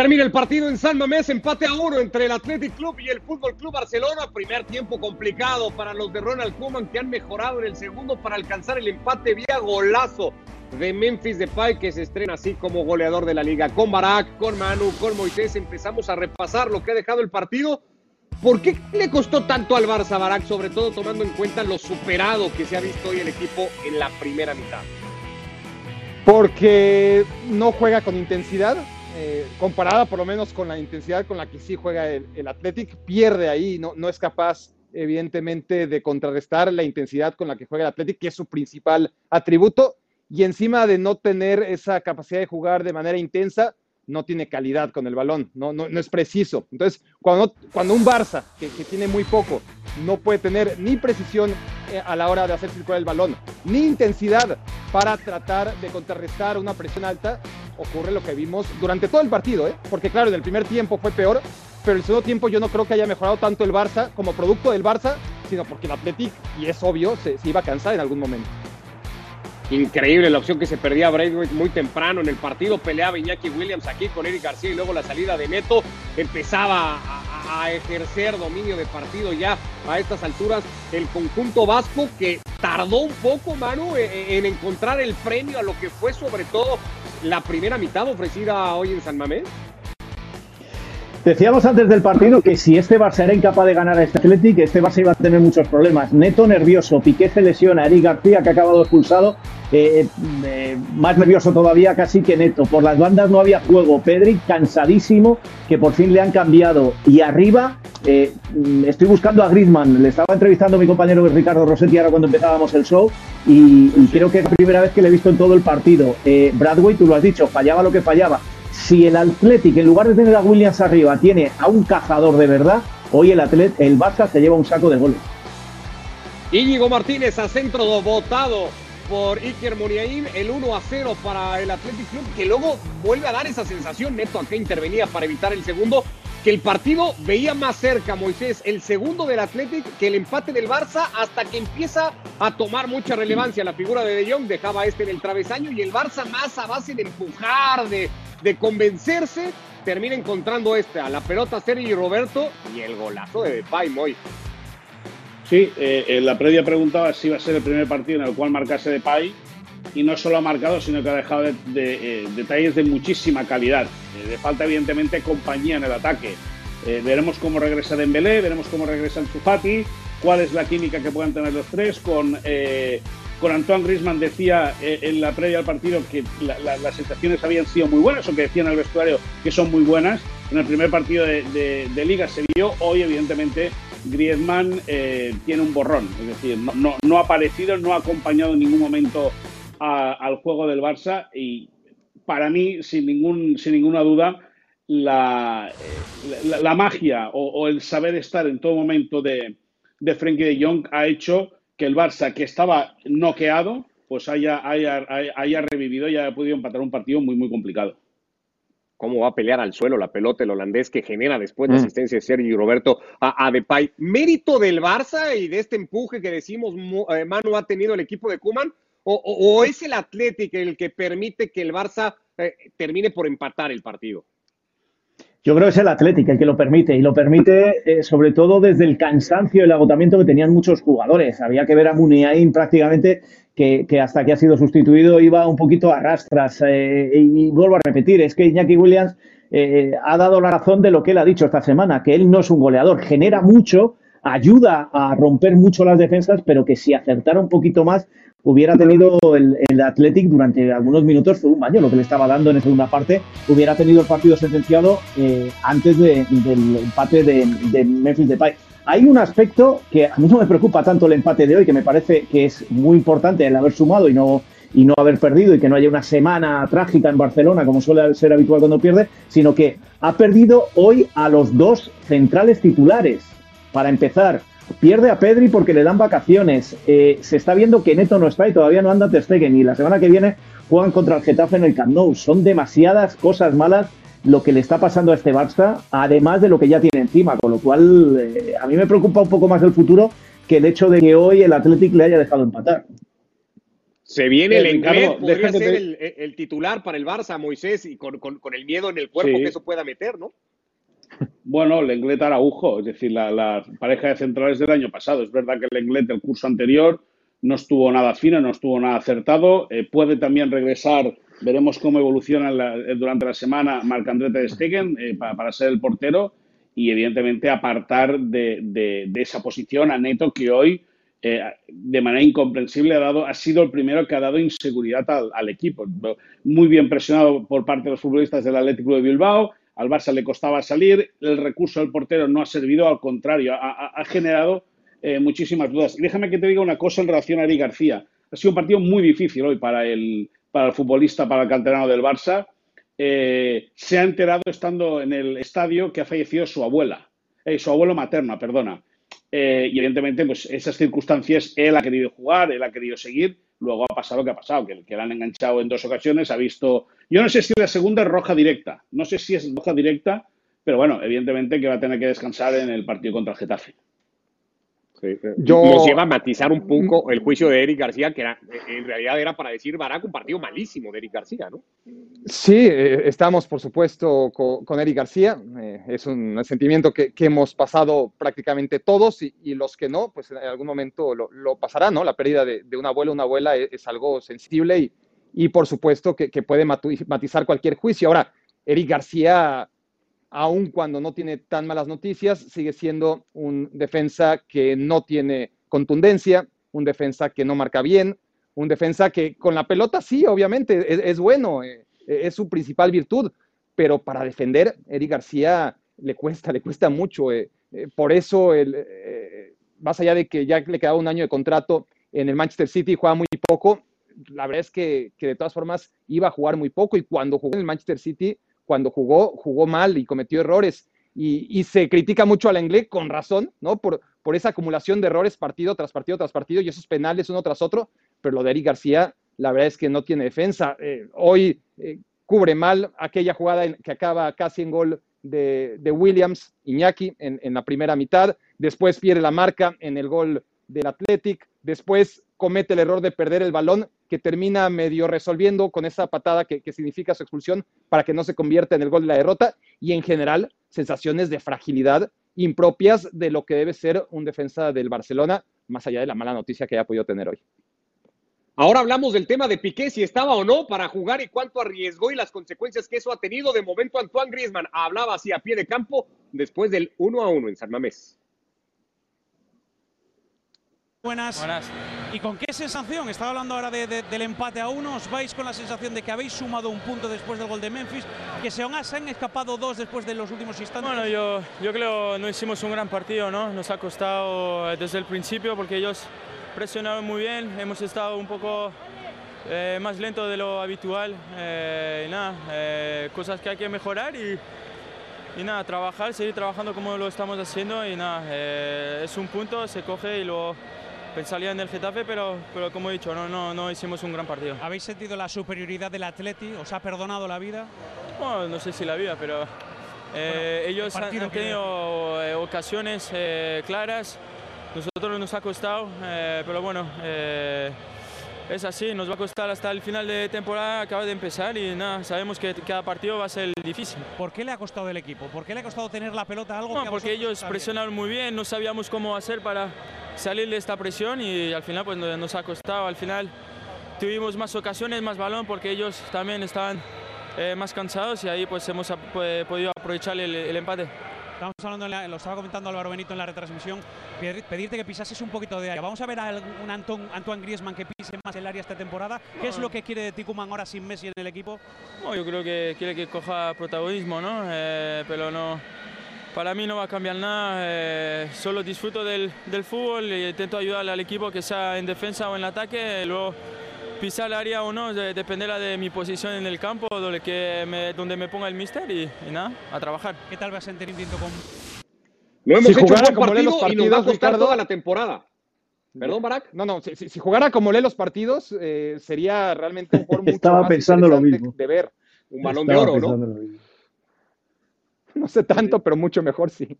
Termina el partido en San Mamés, empate a uno entre el Athletic Club y el Fútbol Club Barcelona. Primer tiempo complicado para los de Ronald Koeman que han mejorado en el segundo para alcanzar el empate vía golazo de Memphis Depay que se estrena así como goleador de la liga. Con Barak, con Manu, con Moisés empezamos a repasar lo que ha dejado el partido. ¿Por qué le costó tanto al Barça Barak, sobre todo tomando en cuenta lo superado que se ha visto hoy el equipo en la primera mitad? Porque no juega con intensidad, eh, comparada por lo menos con la intensidad con la que sí juega el, el Athletic, pierde ahí, no, es capaz evidentemente de contrarrestar la intensidad con la que juega el Athletic, que es su principal atributo, y encima de no tener esa capacidad de jugar de manera intensa, no tiene calidad con el balón, no, es preciso. Entonces, cuando, cuando un Barça, que, que, tiene muy poco, no puede tener ni precisión eh, a la hora de hacer circular el balón, ni intensidad para tratar de contrarrestar una presión alta, ocurre lo que vimos durante todo el partido, ¿eh? porque claro, en el primer tiempo fue peor, pero el segundo tiempo yo no creo que haya mejorado tanto el Barça como producto del Barça, sino porque el Athletic, y es obvio, se, iba a cansar en algún momento. Increíble la opción que se perdía Braithwaite muy temprano en el partido. Peleaba Iñaki Williams aquí con Eric García y luego la salida de Neto. Empezaba a, ejercer dominio de partido ya a estas alturas el conjunto vasco que tardó un poco, Manu, en, en encontrar el premio a lo que fue sobre todo la primera mitad ofrecida hoy en San Mamés. Decíamos antes del partido que si este Barça era incapaz de ganar a este Athletic, este Barça iba a tener muchos problemas. Neto nervioso, Piqué se lesiona, Eric García que ha acabado expulsado, eh, eh, más nervioso todavía casi que Neto. Por las bandas no había juego. Pedri cansadísimo, que por fin le han cambiado. Y arriba eh, estoy buscando a Griezmann. Le estaba entrevistando a mi compañero Ricardo Rossetti ahora cuando empezábamos el show y, creo que es la primera vez que le he visto en todo el partido. Bradway, tú lo has dicho, fallaba lo que fallaba si el Athletic, en lugar de tener a Williams arriba, tiene a un cazador de verdad, hoy el Atlet, el Barça se lleva un saco de goles. Íñigo Martínez a centro votado por Iker Muniain, el 1 a 0 para el Athletic Club, que luego vuelve a dar esa sensación, Neto acá intervenía para evitar el segundo, que el partido veía más cerca, Moisés, el segundo del Athletic que el empate del Barça, hasta que empieza a tomar mucha relevancia la figura de De Jong, dejaba este en el travesaño, y el Barça más a base de empujar, de, de convencerse, termina encontrando este, a la pelota Sergi Roberto y el golazo de Depay, Moy. Sí, eh, en la previa preguntaba si iba a ser el primer partido en el cual marcase Depay y no solo ha marcado, sino que ha dejado de, de, eh, detalles de muchísima calidad. Eh, le falta evidentemente compañía en el ataque. Eh, veremos cómo regresa Dembélé, veremos cómo regresa Ansu Fati, cuál es la química que puedan tener los tres con con Antoine Griezmann decía eh, en la previa al partido que la, la, las sensaciones habían sido muy buenas, o que decían al vestuario que son muy buenas. En el primer partido de, de, de Liga se vio, hoy evidentemente Griezmann eh, tiene un borrón, es decir, no, no, no, ha aparecido, no ha acompañado en ningún momento a, al juego del Barça y para mí, sin, ningún, sin ninguna duda, la, la, la magia o, o, el saber estar en todo momento de, de Frenkie de Jong ha hecho que el Barça, que estaba noqueado, pues haya, haya, haya revivido y haya podido empatar un partido muy, muy complicado. Cómo va a pelear al suelo la pelota el holandés que genera después la mm. asistencia de Sergio Roberto a, a, Depay. ¿Mérito del Barça y de este empuje que decimos eh, Manu ha tenido el equipo de Kuman? O, es el Atlético el que permite que el Barça eh, termine por empatar el partido? Yo creo que es el Atlético el que lo permite y lo permite eh, sobre todo desde el cansancio y el agotamiento que tenían muchos jugadores. Había que ver a Muniain prácticamente que, que, hasta que ha sido sustituido iba un poquito a rastras. Eh, y, y, vuelvo a repetir, es que Iñaki Williams eh, ha dado la razón de lo que él ha dicho esta semana, que él no es un goleador, genera mucho, ayuda a romper mucho las defensas, pero que si acertara un poquito más hubiera tenido el, el Athletic durante algunos minutos fue un baño lo que le estaba dando en la segunda parte, hubiera tenido el partido sentenciado eh, antes de, del empate de, de Memphis Depay. Hay un aspecto que a mí no me preocupa tanto el empate de hoy, que me parece que es muy importante el haber sumado y no, y no haber perdido y que no haya una semana trágica en Barcelona como suele ser habitual cuando pierde, sino que ha perdido hoy a los dos centrales titulares. Para empezar, Pierde a Pedri porque le dan vacaciones. Eh, se está viendo que Neto no está y todavía no anda Ter Stegen. Y la semana que viene juegan contra el Getafe en el Camp Nou. Son demasiadas cosas malas lo que le está pasando a este Barça, además de lo que ya tiene encima. Con lo cual, eh, a mí me preocupa un poco más el futuro que el hecho de que hoy el Athletic le haya dejado empatar. Se viene el Eh, inglés, Ricardo, podría ser te- el, el titular para el Barça, Moisés, y con, con- con el miedo en el cuerpo Sí. que eso pueda meter, ¿no? Bueno, Lenglet Araujo, es decir, la, pareja de centrales del año pasado. Es verdad que Lenglet el curso anterior no estuvo nada fino, no estuvo nada acertado. Eh, puede también regresar, veremos cómo evoluciona eh, durante la semana Marc-André Ter Stegen eh, pa- para, ser el portero y evidentemente apartar de, esa posición a Neto que hoy eh, de manera incomprensible ha sido el primero que ha dado inseguridad al, al equipo. Muy bien presionado por parte de los futbolistas del Atlético de Bilbao. Al Barça le costaba salir. El recurso del portero no ha servido, al contrario, ha, generado eh, muchísimas dudas. Y déjame que te diga una cosa en relación a Eric García. Ha sido un partido muy difícil hoy para el, para el futbolista, para el canterano del Barça. Eh, se ha enterado estando en el estadio que ha fallecido su abuela, eh, su abuelo materno, perdona. Y evidentemente, pues esas circunstancias, él ha querido jugar, él ha querido seguir, luego ha pasado lo que ha pasado, que, que le han enganchado en dos ocasiones, ha visto, yo no sé si la segunda es roja directa, no sé si es roja directa, pero bueno, evidentemente que va a tener que descansar en el partido contra el Getafe. Yo- Nos lleva a matizar un poco el juicio de Eric García, que era, en realidad era para decir Barack un partido malísimo de Eric García, ¿no? Sí, eh, estamos por supuesto co- con, Eric García. eh, es un sentimiento que, que hemos pasado prácticamente todos y, y los que no, pues en algún momento lo, lo pasarán, ¿no? La pérdida de, de un abuelo o una abuela es, es algo sensible y, y por supuesto que, puede matizar cualquier juicio. Ahora, Eric García, aun cuando no tiene tan malas noticias, sigue siendo un defensa que no tiene contundencia, un defensa que no marca bien, un defensa que con la pelota sí, obviamente, es, es bueno, eh, es su principal virtud, pero para defender, Eric García le cuesta, le cuesta mucho. eh, eh, por eso, el, eh, más allá de que ya le quedaba un año de contrato en el Manchester City, juega muy poco, la verdad es que, que de todas formas iba a jugar muy poco y cuando jugó en el Manchester City, cuando jugó, jugó mal y cometió errores. Y, y se critica mucho al inglés con razón, ¿no? Por, por esa acumulación de errores partido tras partido tras partido y esos penales uno tras otro, pero lo de Eric García, la verdad es que no tiene defensa. Eh, hoy eh, cubre mal aquella jugada en, que acaba casi en gol de, de Williams, Iñaki, en, en, la primera mitad, después pierde la marca en el gol del Athletic, después comete el error de perder el balón que termina medio resolviendo con esa patada que, que, significa su expulsión para que no se convierta en el gol de la derrota y en general sensaciones de fragilidad impropias de lo que debe ser un defensa del Barcelona, más allá de la mala noticia que haya podido tener hoy. Ahora hablamos del tema de Piqué, si estaba o no para jugar y cuánto arriesgó y las consecuencias que eso ha tenido. De momento, Antoine Griezmann hablaba así a pie de campo después del 1 a 1 en San Mamés. Buenas. Buenas. ¿Y con qué sensación? Estaba hablando ahora de, de, del empate a uno. ¿Os vais con la sensación de que habéis sumado un punto después del gol de Memphis? Que se han, escapado dos después de los últimos instantes. Bueno, yo, yo creo no hicimos un gran partido, ¿no? Nos ha costado desde el principio porque ellos presionaron muy bien. Hemos estado un poco eh, más lento de lo habitual. Eh, y nada, eh, cosas que hay que mejorar y, y nada, trabajar, seguir trabajando como lo estamos haciendo. Y nada, eh, es un punto, se coge y luego pensaría en el Getafe, pero, pero como he dicho, no, no, no hicimos un gran partido. ¿Habéis sentido la superioridad del Atleti? ¿Os ha perdonado la vida? Bueno, no sé si la vida, pero eh, bueno, ellos han, han, tenido eh, ocasiones eh, claras. Nosotros nos ha costado, eh, pero bueno, es así, nos va a costar hasta el final de temporada, acaba de empezar y nada, sabemos que cada partido va a ser difícil. ¿Por qué le ha costado el equipo? ¿Por qué le ha costado tener la pelota algo? No, que porque ellos presionaron muy bien, no sabíamos cómo hacer para salir de esta presión y al final pues nos ha costado. Al final tuvimos más ocasiones, más balón porque ellos también estaban eh, más cansados y ahí pues hemos pues, podido aprovechar el, el empate. Estamos hablando, la, lo estaba comentando Álvaro Benito en la retransmisión, pedirte que pisases un poquito de área. Vamos a ver a un Anton, Antoine Griezmann que pise más el área esta temporada. ¿Qué es lo que quiere de Ticuman ahora sin Messi en el equipo? No, yo creo que quiere que coja protagonismo, ¿no? Eh, pero no, para mí no va a cambiar nada. Eh, solo disfruto del, del fútbol e intento ayudar al equipo que sea en defensa o en ataque. Luego pisar el área o no dependerá de mi posición en el campo, donde, que me, donde me ponga el mister y, y, nada, a trabajar. ¿Qué tal vas a entendiendo con.? No hemos si hecho buen partido los partidos, y nos va a costar Ricardo, toda la temporada. ¿Perdón, Barak? No, no, si, si, jugara como lee los partidos, eh, sería realmente un jugador mucho Estaba más pensando lo mismo. de ver. Un balón Estaba de oro, ¿no? No sé tanto, pero mucho mejor sí.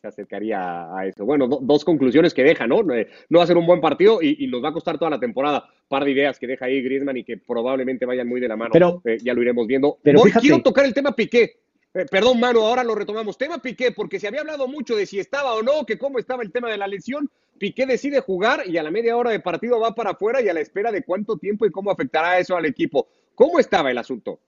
Se acercaría a eso. Bueno, dos conclusiones que deja, ¿no? Eh, no va a ser un buen partido y, nos va a costar toda la temporada. Par de ideas que deja ahí Griezmann y que probablemente vayan muy de la mano. Pero, eh, ya lo iremos viendo. Pero quiero tocar el tema Piqué. Eh, perdón, mano, ahora lo retomamos. Tema Piqué, porque se había hablado mucho de si estaba o no, que cómo estaba el tema de la lesión. Piqué decide jugar y a la media hora de partido va para afuera y a la espera de cuánto tiempo y cómo afectará eso al equipo. ¿Cómo estaba el asunto?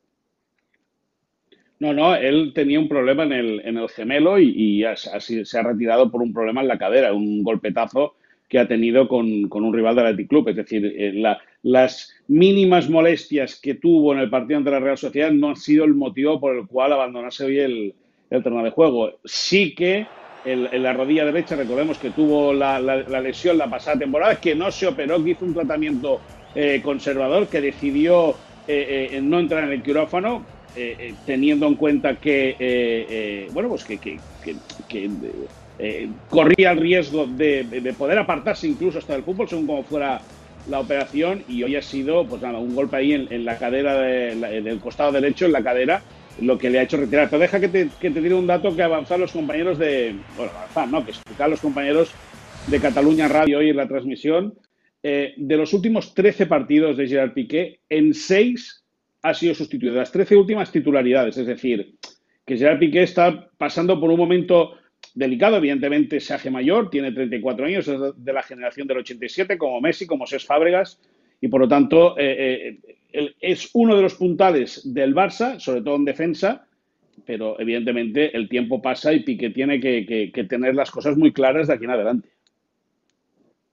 No, no, él tenía un problema en el, en el gemelo y, así se ha retirado por un problema en la cadera, un golpetazo que ha tenido con, un rival del Athletic Club. Es decir, eh, las mínimas molestias que tuvo en el partido ante la Real Sociedad no han sido el motivo por el cual abandonase hoy el, el terreno de juego. Sí que en la rodilla derecha, recordemos que tuvo la, lesión la pasada temporada, que no se operó, que hizo un tratamiento eh, conservador, que decidió eh, no entrar en el quirófano, eh, eh, teniendo en cuenta que, eh, bueno, pues que, corría el riesgo de, poder apartarse incluso hasta del fútbol, según como fuera la operación, y hoy ha sido, pues nada, un golpe ahí en, la cadera del costado derecho, en la cadera, lo que le ha hecho retirar. Pero deja que te, que te diga un dato que avanzan los compañeros de, bueno, avanzar, ¿no? Que explicar los compañeros de Cataluña Radio hoy en la transmisión. de los últimos 13 partidos de Gerard Piqué, en 6 ha sido sustituido. Las 13 últimas titularidades, es decir, que Gerard Piqué está pasando por un momento delicado, evidentemente se hace mayor, tiene 34 años, es de la generación del 87, como Messi, como Ses Fábregas, y por lo tanto eh, eh, es uno de los puntales del Barça, sobre todo en defensa, pero evidentemente el tiempo pasa y Piqué tiene que, que tener las cosas muy claras de aquí en adelante.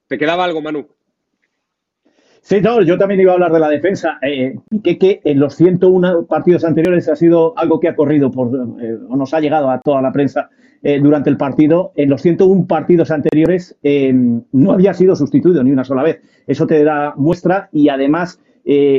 ¿Te quedaba algo, Manu? Sí, no, yo también iba a hablar de la defensa. Eh, que, en los 101 partidos anteriores ha sido algo que ha corrido por, eh, o nos ha llegado a toda la prensa eh, durante el partido. En los 101 partidos anteriores no había sido sustituido ni una sola vez. Eso te da muestra y además,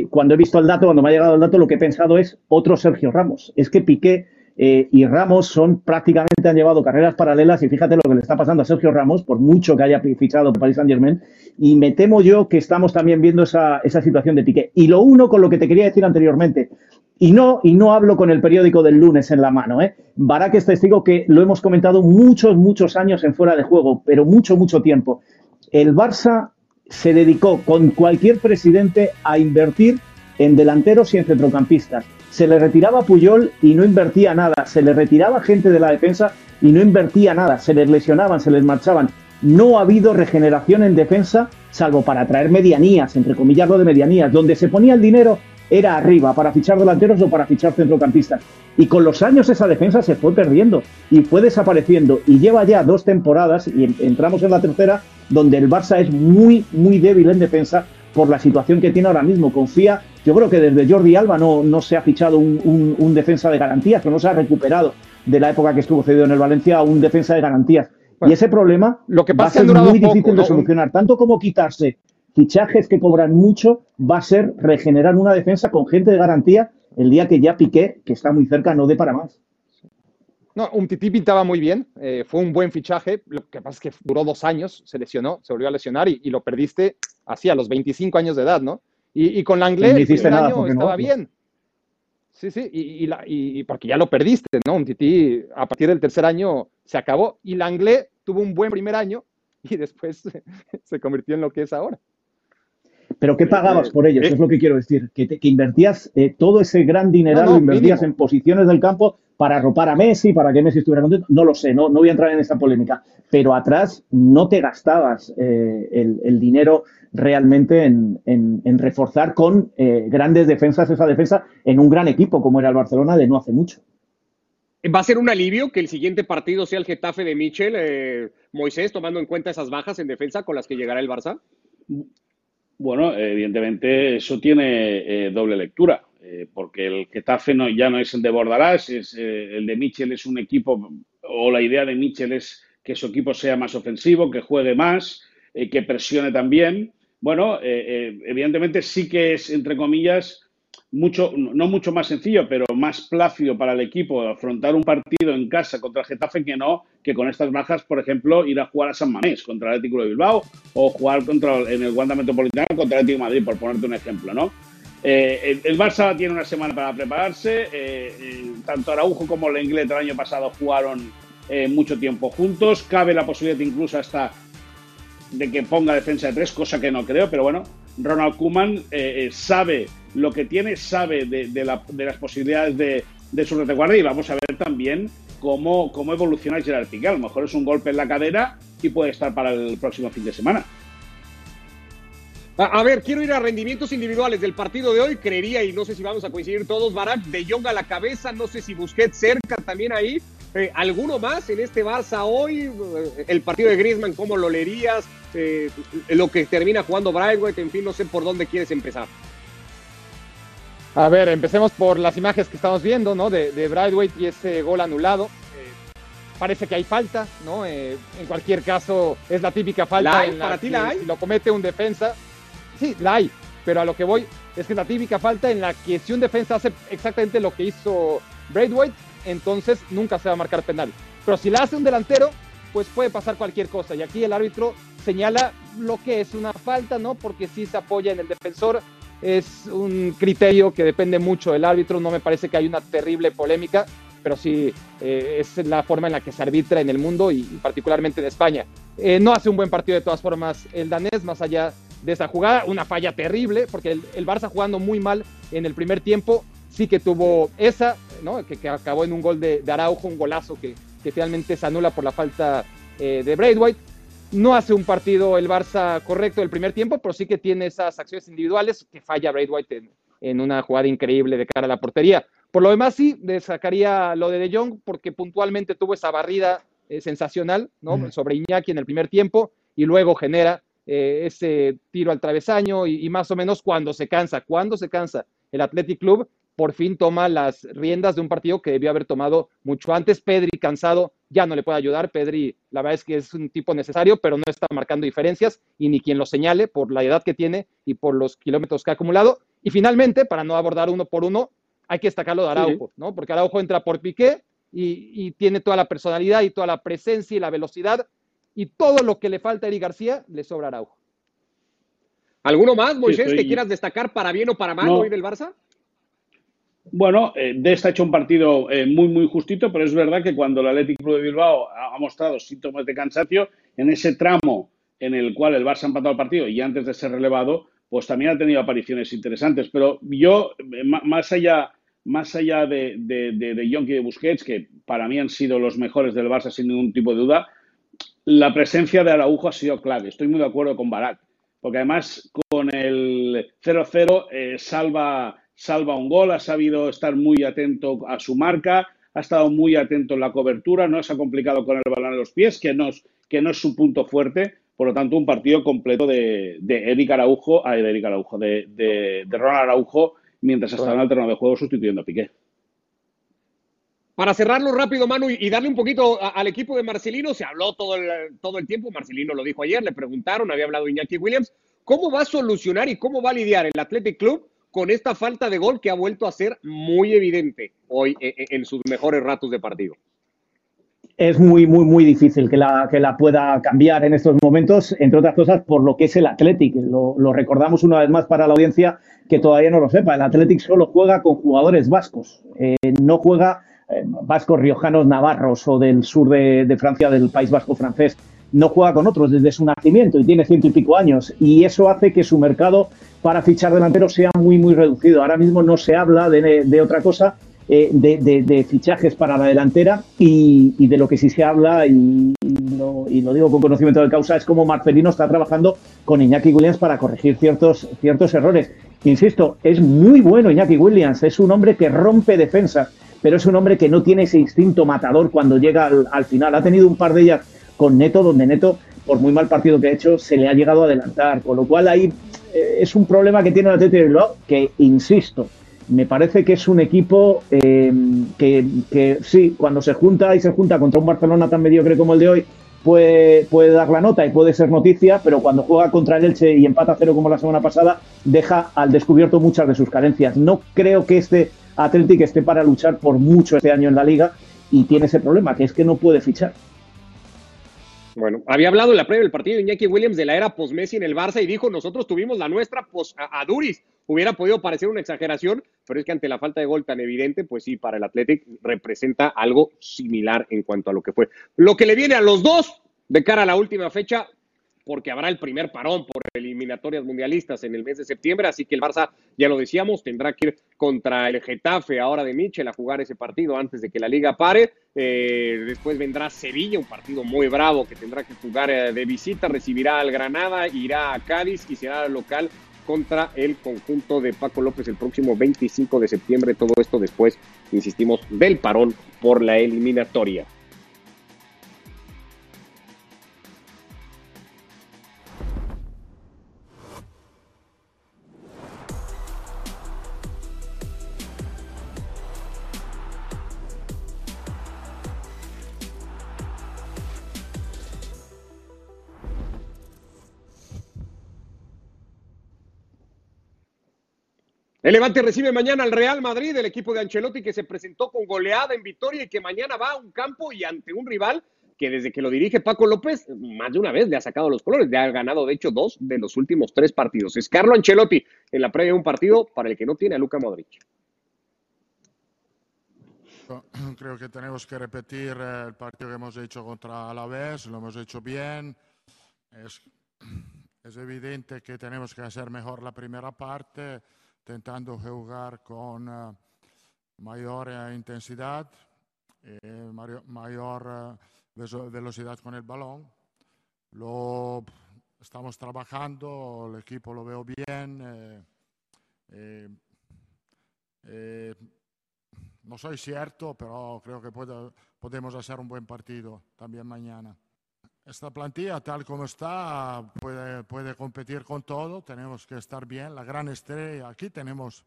cuando he visto el dato, cuando me ha llegado el dato, lo que he pensado es otro Sergio Ramos. Es que Piqué eh, y Ramos son prácticamente han llevado carreras paralelas y fíjate lo que le está pasando a Sergio Ramos, por mucho que haya fichado por Paris Saint Germain, y me temo yo que estamos también viendo esa, esa situación de Piqué. Y lo uno con lo que te quería decir anteriormente, y no, y no hablo con el periódico del lunes en la mano, ¿eh? Barak es testigo que lo hemos comentado muchos, muchos años en fuera de juego, pero mucho, mucho tiempo. El Barça se dedicó con cualquier presidente a invertir en delanteros y en centrocampistas se le retiraba Puyol y no invertía nada, se le retiraba gente de la defensa y no invertía nada, se les lesionaban, se les marchaban. No ha habido regeneración en defensa, salvo para traer medianías, entre comillas lo de medianías, donde se ponía el dinero era arriba, para fichar delanteros o para fichar centrocampistas. Y con los años esa defensa se fue perdiendo y fue desapareciendo. Y lleva ya dos temporadas, y entramos en la tercera, donde el Barça es muy, muy débil en defensa por la situación que tiene ahora mismo. Confía, yo creo que desde Jordi Alba no, no se ha fichado un, defensa de garantías, que no se ha recuperado de la época que estuvo cedido en el Valencia a un defensa de garantías. y ese problema lo que va a ser muy difícil de solucionar, tanto como quitarse fichajes que cobran mucho, va a ser regenerar una defensa con gente de garantía el día que ya Piqué, que está muy cerca, no dé para más. No, un tití pintaba muy bien, eh, fue un buen fichaje, lo que pasa es que duró dos años, se lesionó, se volvió a lesionar y, lo perdiste así a los 25 años de edad, ¿no? Y, con Langley el primer año estaba bien. Sí, sí, y, y, porque ya lo perdiste, ¿no? Un tití a partir del tercer año se acabó y Langley tuvo un buen primer año y después se convirtió en lo que es ahora. Pero ¿qué pagabas por ellos? Eso es lo que quiero decir. Que, invertías eh, todo ese gran dinero, lo invertías en posiciones del campo para arropar a Messi, para que Messi estuviera contento. No lo sé, no, no voy a entrar en esta polémica. Pero atrás no te gastabas eh, el, dinero realmente en, reforzar con eh, grandes defensas esa defensa en un gran equipo como era el Barcelona de no hace mucho. ¿Va a ser un alivio que el siguiente partido sea el Getafe de Michel, Moisés, tomando en cuenta esas bajas en defensa con las que llegará el Barça? Bueno, evidentemente eso tiene eh, doble lectura, eh, porque el Getafe no, ya no es el de Bordalás, es, eh, el de Michel es un equipo, o la idea de Michel es que su equipo sea más ofensivo, que juegue más, que presione también. Bueno, evidentemente sí que es, entre comillas, mucho, no mucho más sencillo, pero más plácido para el equipo afrontar un partido en casa contra el Getafe que no que con estas bajas, por ejemplo, ir a jugar a San Mamés contra el Atlético de Bilbao o jugar contra, en el Wanda Metropolitano contra el Atlético de Madrid, por ponerte un ejemplo, ¿no? Eh, el, Barça tiene una semana para prepararse. Eh, eh, tanto Araujo como el Inglés el año pasado jugaron eh, mucho tiempo juntos. Cabe la posibilidad incluso hasta de que ponga defensa de tres, cosa que no creo, pero bueno, Ronald Koeman eh, eh, sabe lo que tiene, sabe de, las posibilidades de, su retaguardia y vamos a ver también cómo, evoluciona Gerard Piqué. A lo mejor es un golpe en la cadera y puede estar para el próximo fin de semana. A, ver, quiero ir a rendimientos individuales del partido de hoy. Creería, y no sé si vamos a coincidir todos, Barak, de Jong a la cabeza, no sé si Busquets cerca también ahí. Eh, ¿Alguno más en este Barça hoy? Eh, el partido de Griezmann, ¿cómo lo leerías? Eh, lo que termina jugando Braithwaite, en fin, no sé por dónde quieres empezar. A ver, empecemos por las imágenes que estamos viendo, ¿no? De, de y ese gol anulado. parece que hay falta, ¿no? en cualquier caso, es la típica falta. en ¿Para ti la hay? Si lo comete un defensa, sí, la hay, pero a lo que voy es que es la típica falta en la que si un defensa hace exactamente lo que hizo Braithwaite, entonces nunca se va a marcar penal. Pero si la hace un delantero, pues puede pasar cualquier cosa. Y aquí el árbitro señala lo que es una falta, ¿no? Porque si se apoya en el defensor. Es un criterio que depende mucho del árbitro. No me parece que hay una terrible polémica, pero sí eh, es la forma en la que se arbitra en el mundo y, particularmente en España. Eh, no hace un buen partido de todas formas el danés, más allá de esa jugada. Una falla terrible, porque el, el Barça jugando muy mal en el primer tiempo sí que tuvo esa, ¿no? que, acabó en un gol de, Araujo, un golazo que, finalmente se anula por la falta eh, de Braithwaite. No hace un partido el Barça correcto el primer tiempo, pero sí que tiene esas acciones individuales que falla Braithwaite en, en una jugada increíble de cara a la portería. Por lo demás, sí, destacaría lo de De Jong, porque puntualmente tuvo esa barrida eh, sensacional ¿no? sobre Iñaki en el primer tiempo y luego genera eh, ese tiro al travesaño y, y, más o menos cuando se cansa, cuando se cansa el Athletic Club, por fin toma las riendas de un partido que debió haber tomado mucho antes. Pedri cansado ya no le puede ayudar. Pedri, la verdad es que es un tipo necesario, pero no está marcando diferencias y ni quien lo señale por la edad que tiene y por los kilómetros que ha acumulado. Y finalmente, para no abordar uno por uno, hay que destacarlo de Araujo, ¿no? Porque Araujo entra por Piqué y, tiene toda la personalidad y toda la presencia y la velocidad y todo lo que le falta a Eric García le sobra a Araujo. ¿Alguno más, Moisés, que quieras destacar para bien o para mal hoy del Barça? Bueno, eh, de esta ha hecho un partido eh, muy, muy justito, pero es verdad que cuando el Atlético Club de Bilbao ha, mostrado síntomas de cansancio, en ese tramo en el cual el Barça ha empatado el partido y antes de ser relevado, pues también ha tenido apariciones interesantes. Pero yo, eh, más allá, más allá de, de, de, de Yonki y de Busquets, que para mí han sido los mejores del Barça sin ningún tipo de duda, la presencia de Araujo ha sido clave. Estoy muy de acuerdo con Barat, porque además con el 0-0 eh, salva salva un gol, ha sabido estar muy atento a su marca, ha estado muy atento en la cobertura, no se ha complicado con el balón en los pies, que no es, que no es su punto fuerte. Por lo tanto, un partido completo de, de Eric Araujo, de Eric Araujo, de, de, Ronald Araujo, mientras estaba en el terreno de juego sustituyendo a Piqué. Para cerrarlo rápido, Manu, y darle un poquito al equipo de Marcelino, se habló todo el, todo el tiempo, Marcelino lo dijo ayer, le preguntaron, había hablado Iñaki Williams, ¿cómo va a solucionar y cómo va a lidiar el Athletic Club con esta falta de gol que ha vuelto a ser muy evidente hoy eh, eh, en sus mejores ratos de partido. Es muy, muy, muy difícil que la, que la pueda cambiar en estos momentos, entre otras cosas por lo que es el Athletic. Lo, recordamos una vez más para la audiencia que todavía no lo sepa. El Athletic solo juega con jugadores vascos, eh, no juega vascos riojanos navarros o del sur de, de Francia, del País Vasco francés no juega con otros desde su nacimiento y tiene ciento y pico años. Y eso hace que su mercado para fichar delanteros sea muy, muy reducido. Ahora mismo no se habla de, otra cosa, eh, de, fichajes para la delantera y, de lo que sí se habla, y, lo, digo con conocimiento de causa, es como Marcelino está trabajando con Iñaki Williams para corregir ciertos, ciertos errores. Insisto, es muy bueno Iñaki Williams, es un hombre que rompe defensas, pero es un hombre que no tiene ese instinto matador cuando llega al, al final. Ha tenido un par de ellas con Neto, donde Neto, por muy mal partido que ha hecho, se le ha llegado a adelantar. Con lo cual ahí es un problema que tiene el Atlético de Bilbao, que insisto, me parece que es un equipo eh, que, sí, cuando se junta y se junta contra un Barcelona tan mediocre como el de hoy, puede, puede dar la nota y puede ser noticia, pero cuando juega contra el Elche y empata cero como la semana pasada, deja al descubierto muchas de sus carencias. No creo que este Atlético esté para luchar por mucho este año en la liga y tiene ese problema, que es que no puede fichar. Bueno, había hablado en la previa del partido Iñaki Williams de la era post-Messi en el Barça y dijo, nosotros tuvimos la nuestra post a, Duris. Hubiera podido parecer una exageración, pero es que ante la falta de gol tan evidente, pues sí, para el Athletic representa algo similar en cuanto a lo que fue. Lo que le viene a los dos de cara a la última fecha, porque habrá el primer parón por eliminatorias mundialistas en el mes de septiembre, así que el Barça, ya lo decíamos, tendrá que ir contra el Getafe ahora de Michel a jugar ese partido antes de que la liga pare. Eh, después vendrá Sevilla, un partido muy bravo que tendrá que jugar eh, de visita, recibirá al Granada, irá a Cádiz y será local contra el conjunto de Paco López el próximo 25 de septiembre. Todo esto después, insistimos, del parón por la eliminatoria. El Levante recibe mañana al Real Madrid, el equipo de Ancelotti que se presentó con goleada en Vitoria y que mañana va a un campo y ante un rival que desde que lo dirige Paco López, más de una vez le ha sacado los colores, le ha ganado de hecho dos de los últimos tres partidos. Es Carlo Ancelotti en la previa de un partido para el que no tiene a Luca Modric. Creo que tenemos que repetir eh, el partido que hemos hecho contra Alavés, lo hemos hecho bien. Es, es evidente que tenemos que hacer mejor la primera parte intentando jugar con uh, mayor uh, intensidad, eh, mayor, mayor uh, velocidad con el balón. Lo estamos trabajando, el equipo lo veo bien. Eh, eh, eh no soy cierto, pero creo que puede, podemos hacer un buen partido también mañana. Esta plantilla, tal como está, puede, puede competir con todo. Tenemos que estar bien. La gran estrella, aquí tenemos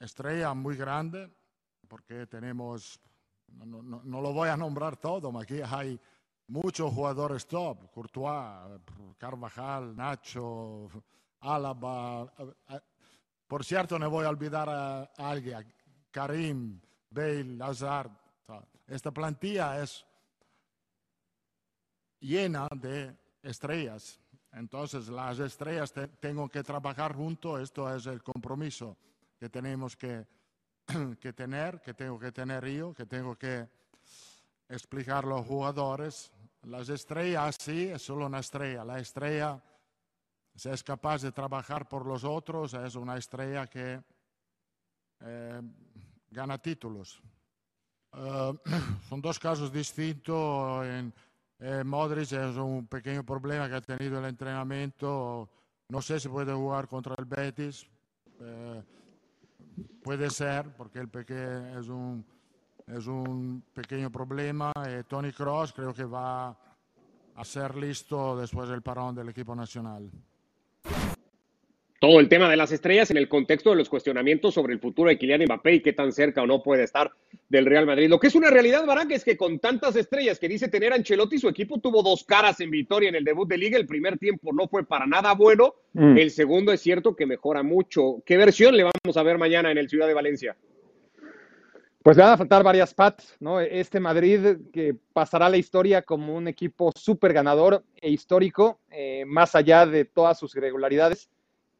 estrella muy grande, porque tenemos, no, no, no lo voy a nombrar todo, aquí hay muchos jugadores top. Courtois, Carvajal, Nacho, Álava. Por cierto, no voy a olvidar a alguien, Karim, Bale, Hazard. Esta plantilla es llena de estrellas. Entonces, las estrellas tengo que trabajar juntos, esto es el compromiso que tenemos que, que, tener, que tengo que tener yo, que tengo que explicar a los jugadores. Las estrellas, sí, es solo una estrella. La estrella, si es capaz de trabajar por los otros, es una estrella que eh, gana títulos. Uh, son dos casos distintos en eh, Modric es un pequeño problema que ha tenido el entrenamiento. No sé si puede jugar contra el Betis. Eh, puede ser, porque el es un, es un pequeño problema. Eh, Tony Cross creo que va a ser listo después del parón del equipo nacional todo el tema de las estrellas en el contexto de los cuestionamientos sobre el futuro de Kylian Mbappé y qué tan cerca o no puede estar del Real Madrid. Lo que es una realidad, Barack, es que con tantas estrellas que dice tener Ancelotti, su equipo tuvo dos caras en victoria en el debut de Liga. El primer tiempo no fue para nada bueno. Mm. El segundo es cierto que mejora mucho. ¿Qué versión le vamos a ver mañana en el Ciudad de Valencia? Pues le van a faltar varias patas, ¿no? Este Madrid que pasará la historia como un equipo súper ganador e histórico, eh, más allá de todas sus irregularidades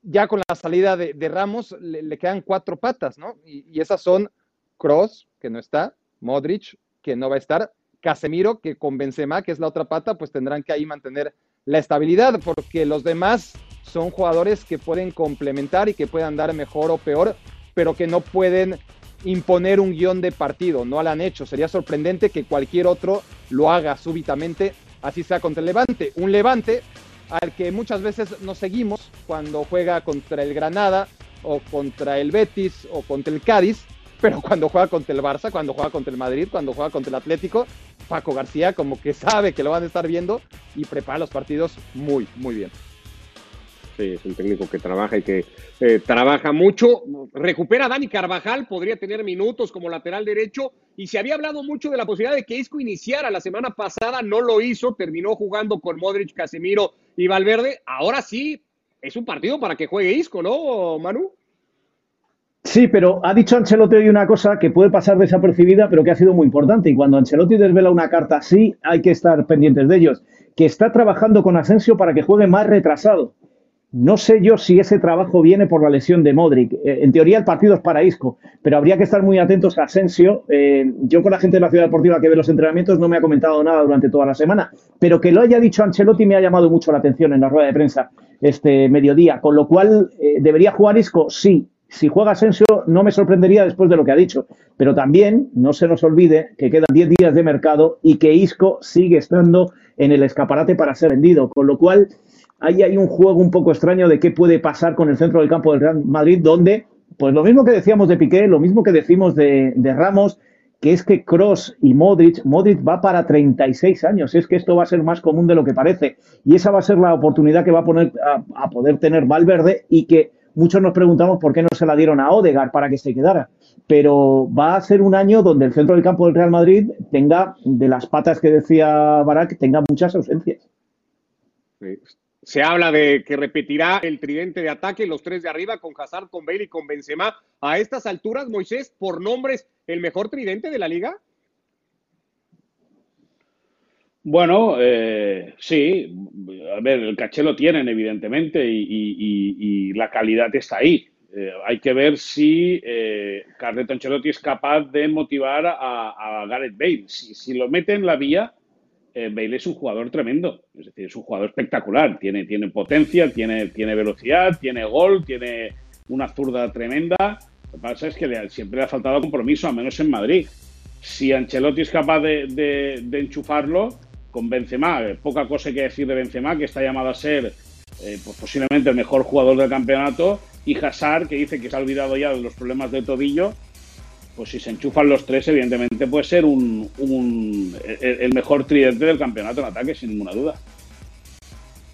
ya con la salida de, Ramos le, quedan cuatro patas, ¿no? Y, esas son Cross, que no está, Modric, que no va a estar, Casemiro, que con Benzema, que es la otra pata, pues tendrán que ahí mantener la estabilidad, porque los demás son jugadores que pueden complementar y que puedan dar mejor o peor, pero que no pueden imponer un guion de partido, no lo han hecho. Sería sorprendente que cualquier otro lo haga súbitamente, así sea contra el Levante. Un Levante al que muchas veces nos seguimos cuando juega contra el Granada o contra el Betis o contra el Cádiz, pero cuando juega contra el Barça, cuando juega contra el Madrid, cuando juega contra el Atlético, Paco García como que sabe que lo van a estar viendo y prepara los partidos muy, muy bien. Sí, es un técnico que trabaja y que eh, trabaja mucho. Recupera Dani Carvajal, podría tener minutos como lateral derecho. Y se había hablado mucho de la posibilidad de que Isco iniciara la semana pasada, no lo hizo, terminó jugando con Modric, Casemiro y Valverde. Ahora sí, es un partido para que juegue Isco, ¿no, Manu? Sí, pero ha dicho Ancelotti hoy una cosa que puede pasar desapercibida, pero que ha sido muy importante. Y cuando Ancelotti desvela una carta así, hay que estar pendientes de ellos. Que está trabajando con Asensio para que juegue más retrasado no sé yo si ese trabajo viene por la lesión de Modric. Eh, en teoría el partido es para Isco, pero habría que estar muy atentos a Asensio. Eh, yo con la gente de la Ciudad Deportiva que ve los entrenamientos no me ha comentado nada durante toda la semana, pero que lo haya dicho Ancelotti me ha llamado mucho la atención en la rueda de prensa este mediodía. Con lo cual, eh, ¿debería jugar Isco? Sí. Si juega Asensio, no me sorprendería después de lo que ha dicho. Pero también no se nos olvide que quedan 10 días de mercado y que Isco sigue estando en el escaparate para ser vendido. Con lo cual, ahí hay un juego un poco extraño de qué puede pasar con el centro del campo del Real Madrid, donde, pues lo mismo que decíamos de Piqué, lo mismo que decimos de, Ramos, que es que Cross y Modric, Modric va para 36 años, es que esto va a ser más común de lo que parece, y esa va a ser la oportunidad que va a, poner, a, poder tener Valverde y que muchos nos preguntamos por qué no se la dieron a Odegar para que se quedara. Pero va a ser un año donde el centro del campo del Real Madrid tenga, de las patas que decía Barak, tenga muchas ausencias. Se habla de que repetirá el tridente de ataque, los tres de arriba, con Hazard, con Bale y con Benzema. A estas alturas, Moisés, por nombres, ¿el mejor tridente de la liga? Bueno, eh, sí. A ver, el caché lo tienen, evidentemente, y, la calidad está ahí. Eh, hay que ver si eh, Ancelotti es capaz de motivar a, Gareth Bale. Si, lo mete en la vía, eh, Bale es un jugador tremendo, es decir, es un jugador espectacular, tiene, tiene potencia, tiene, tiene velocidad, tiene gol, tiene una zurda tremenda. Lo que pasa es que siempre le ha faltado compromiso, al menos en Madrid. Si Ancelotti es capaz de, enchufarlo con Benzema, poca cosa hay que decir de Benzema, que está llamado a ser eh, pues posiblemente el mejor jugador del campeonato, y Hazard, que dice que se ha olvidado ya de los problemas de tobillo, pues si se enchufan los tres, evidentemente puede ser un, el mejor tridente del campeonato en ataque, sin ninguna duda.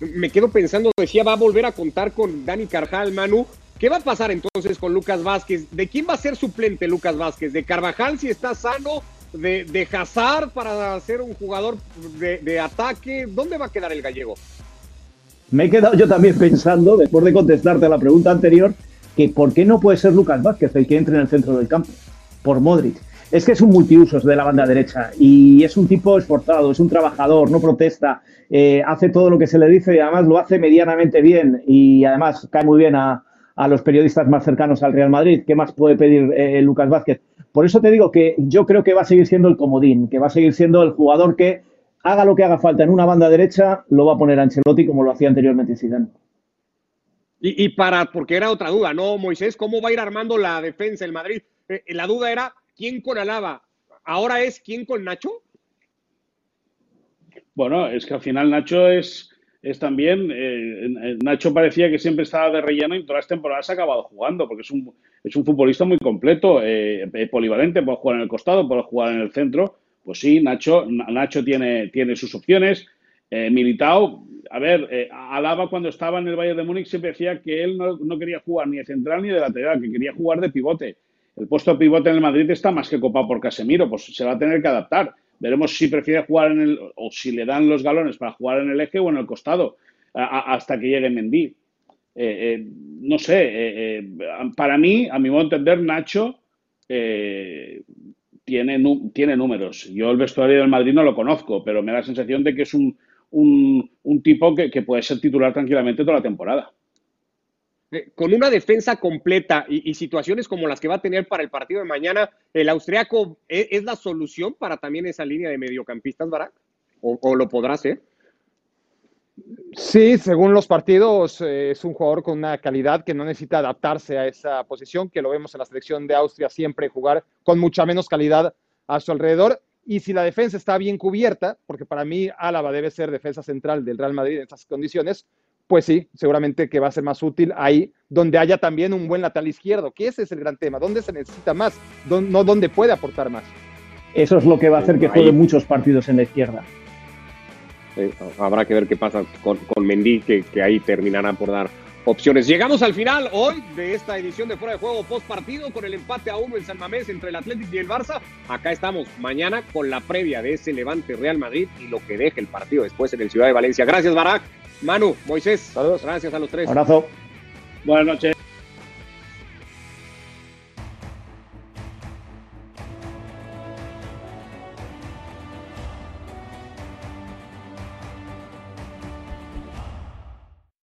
Me quedo pensando, decía, va a volver a contar con Dani Carjal, Manu. ¿Qué va a pasar entonces con Lucas Vázquez? ¿De quién va a ser suplente Lucas Vázquez? ¿De Carvajal si está sano? ¿De, de Hazard para ser un jugador de, ataque? ¿Dónde va a quedar el gallego? Me he quedado yo también pensando, después de contestarte a la pregunta anterior, que ¿por qué no puede ser Lucas Vázquez el que entre en el centro del campo? por Modric. Es que es un multiusos de la banda derecha y es un tipo esforzado, es un trabajador, no protesta, eh, hace todo lo que se le dice y además lo hace medianamente bien y además cae muy bien a, los periodistas más cercanos al Real Madrid. ¿Qué más puede pedir eh, Lucas Vázquez? Por eso te digo que yo creo que va a seguir siendo el comodín, que va a seguir siendo el jugador que haga lo que haga falta en una banda derecha, lo va a poner Ancelotti como lo hacía anteriormente Zidane. Y, y para, porque era otra duda, ¿no, Moisés? ¿Cómo va a ir armando la defensa el Madrid? Eh, la duda era quién con Alaba. ¿Ahora es quién con Nacho? Bueno, es que al final Nacho es, es también. Eh, Nacho parecía que siempre estaba de relleno y todas las temporadas ha acabado jugando, porque es un, es un futbolista muy completo, eh, polivalente, puede jugar en el costado, puede jugar en el centro. Pues sí, Nacho, Nacho tiene, tiene sus opciones. Militao, a ver, Alaba cuando estaba en el Valle de Múnich siempre decía que él no, no, quería jugar ni de central ni de lateral, que quería jugar de pivote. El puesto de pivote en el Madrid está más que copado por Casemiro, pues se va a tener que adaptar. Veremos si prefiere jugar en el, o si le dan los galones para jugar en el eje o en el costado, hasta que llegue Mendy. Eh, eh, no sé, eh, para mí, a mi modo de entender, Nacho tiene, tiene números. Yo el vestuario del Madrid no lo conozco, pero me da la sensación de que es un, tipo que puede ser titular tranquilamente toda la temporada. Eh, con una defensa completa y, situaciones como las que va a tener para el partido de mañana, ¿el austriaco e, es, la solución para también esa línea de mediocampistas, Barak? ¿O, lo podrá ser? Sí, según los partidos, eh, es un jugador con una calidad que no necesita adaptarse a esa posición, que lo vemos en la selección de Austria siempre jugar con mucha menos calidad a su alrededor. Y si la defensa está bien cubierta, porque para mí Álava debe ser defensa central del Real Madrid en estas condiciones, pues sí, seguramente que va a ser más útil ahí donde haya también un buen lateral izquierdo, que ese es el gran tema, ¿dónde se necesita más? No dónde puede aportar más. Eso es lo que va a hacer que juegue muchos partidos en la izquierda. habrá que ver qué pasa con, con Mendy, que, que, ahí terminará por dar opciones. Llegamos al final hoy de esta edición de Fuera de Juego post partido con el empate a uno en San Mamés entre el Atlético y el Barça. Acá estamos mañana con la previa de ese Levante Real Madrid y lo que deje el partido después en el Ciudad de Valencia. Gracias, Barak. Manu, Moisés, saludos. Gracias a los tres. Abrazo. Buenas noches.